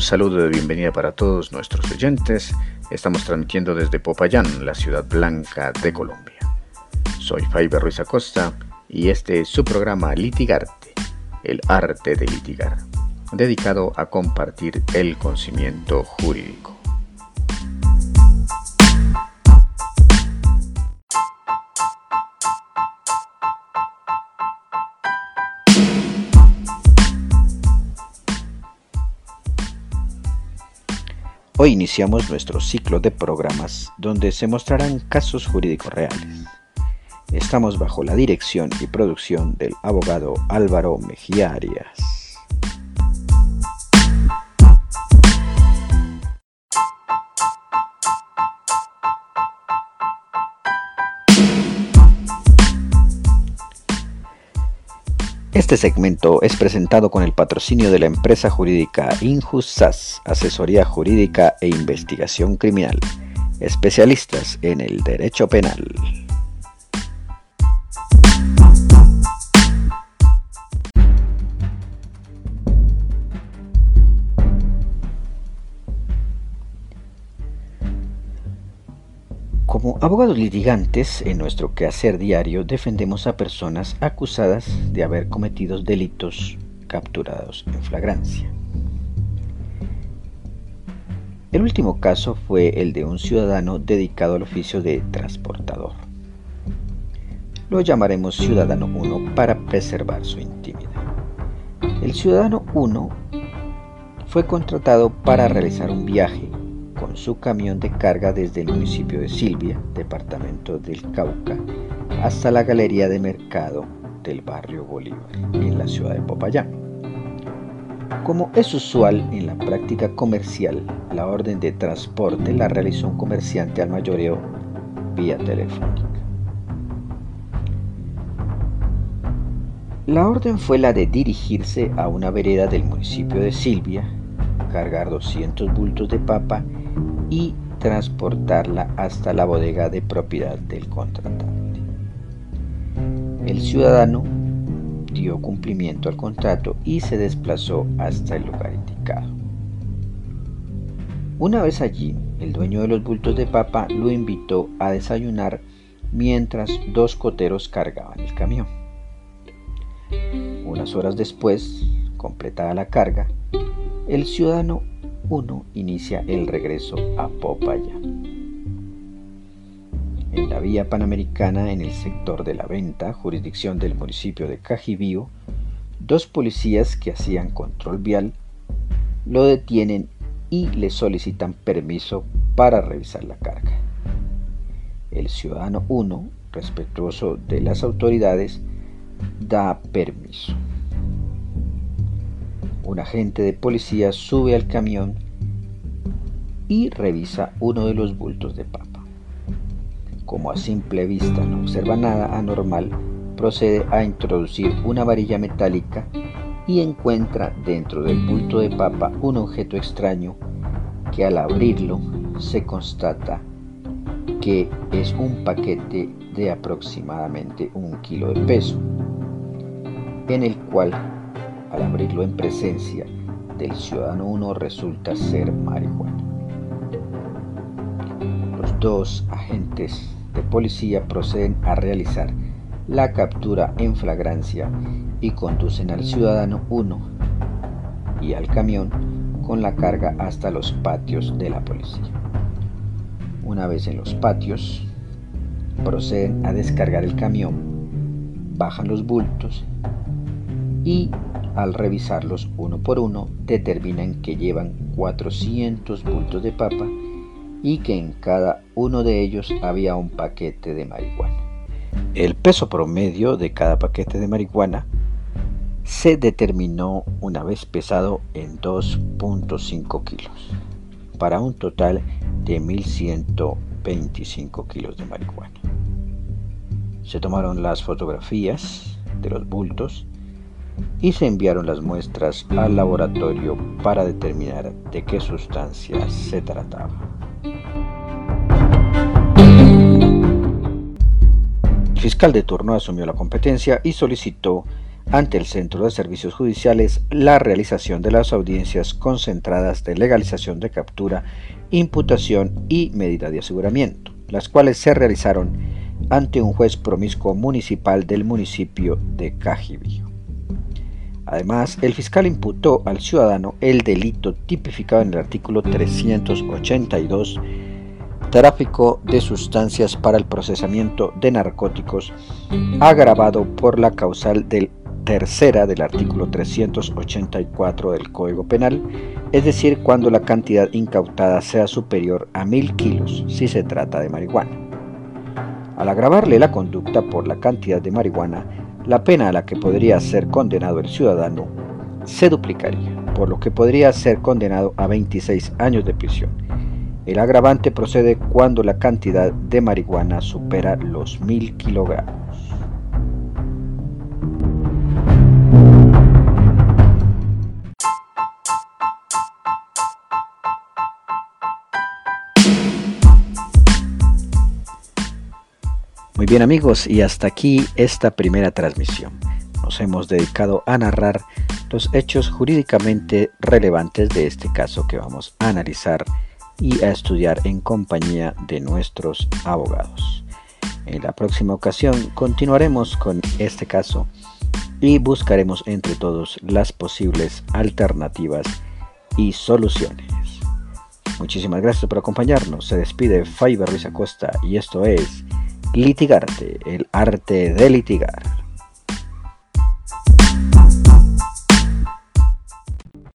Un saludo de bienvenida para todos nuestros oyentes. Estamos transmitiendo desde Popayán, la ciudad blanca de Colombia. Soy Faiber Ruiz Acosta y este es su programa Litigarte, el arte de litigar, dedicado a compartir el conocimiento jurídico. Hoy iniciamos nuestro ciclo de programas donde se mostrarán casos jurídicos reales. Estamos bajo la dirección y producción del abogado Álvaro Mejía Arias. Este segmento es presentado con el patrocinio de la empresa jurídica Injustas, asesoría jurídica e investigación criminal, especialistas en el derecho penal. Abogados litigantes, en nuestro quehacer diario defendemos a personas acusadas de haber cometido delitos capturados en flagrancia. El último caso fue el de un ciudadano dedicado al oficio de transportador. Lo llamaremos Ciudadano 1 para preservar su intimidad. El Ciudadano 1 fue contratado para realizar un viaje con su camión de carga desde el municipio de Silvia, departamento del Cauca, hasta la galería de mercado del barrio Bolívar, en la ciudad de Popayán. Como es usual en la práctica comercial, la orden de transporte la realizó un comerciante al mayoreo vía telefónica. La orden fue la de dirigirse a una vereda del municipio de Silvia, cargar 200 bultos de papa y transportarla hasta la bodega de propiedad del contratante. El ciudadano dio cumplimiento al contrato y se desplazó hasta el lugar indicado. Una vez allí, el dueño de los bultos de papa lo invitó a desayunar mientras dos coteros cargaban el camión. Unas horas después, completada la carga, el ciudadano 1 inicia el regreso a Popayán. En la vía panamericana, en el sector de la venta, jurisdicción del municipio de Cajibío, dos policías que hacían control vial lo detienen y le solicitan permiso para revisar la carga. El ciudadano 1, respetuoso de las autoridades, da permiso. Un agente de policía sube al camión y revisa uno de los bultos de papa. Como a simple vista no observa nada anormal, procede a introducir una varilla metálica y encuentra dentro del bulto de papa un objeto extraño que al abrirlo se constata que es un paquete de aproximadamente un kilo de peso, en el cual al abrirlo en presencia del ciudadano 1 resulta ser marihuana. Los dos agentes de policía proceden a realizar la captura en flagrancia y conducen al ciudadano 1 y al camión con la carga hasta los patios de la policía. Una vez en los patios, proceden a descargar el camión, bajan los bultos y al revisarlos uno por uno, determinan que llevan 400 bultos de papa y que en cada uno de ellos había un paquete de marihuana. El peso promedio de cada paquete de marihuana se determinó una vez pesado en 2.5 kilos, para un total de 1.125 kilos de marihuana. Se tomaron las fotografías de los bultos y se enviaron las muestras al laboratorio para determinar de qué sustancia se trataba. El fiscal de turno asumió la competencia y solicitó ante el Centro de Servicios Judiciales la realización de las audiencias concentradas de legalización de captura, imputación y medida de aseguramiento, las cuales se realizaron ante un juez promiscuo municipal del municipio de Cajibío. Además, el fiscal imputó al ciudadano el delito tipificado en el artículo 382, tráfico de sustancias para el procesamiento de narcóticos, agravado por la causal del tercera del artículo 384 del Código Penal, es decir, cuando la cantidad incautada sea superior a mil kilos si se trata de marihuana. Al agravarle la conducta por la cantidad de marihuana, la pena a la que podría ser condenado el ciudadano se duplicaría, por lo que podría ser condenado a 26 años de prisión. El agravante procede cuando la cantidad de marihuana supera los mil kilogramos. Muy bien amigos, y hasta aquí esta primera transmisión. Nos hemos dedicado a narrar los hechos jurídicamente relevantes de este caso que vamos a analizar y a estudiar en compañía de nuestros abogados. En la próxima ocasión continuaremos con este caso y buscaremos entre todos las posibles alternativas y soluciones. Muchísimas gracias por acompañarnos. Se despide Faiber Ruiz Acosta y esto es Litigarte, el arte de litigar.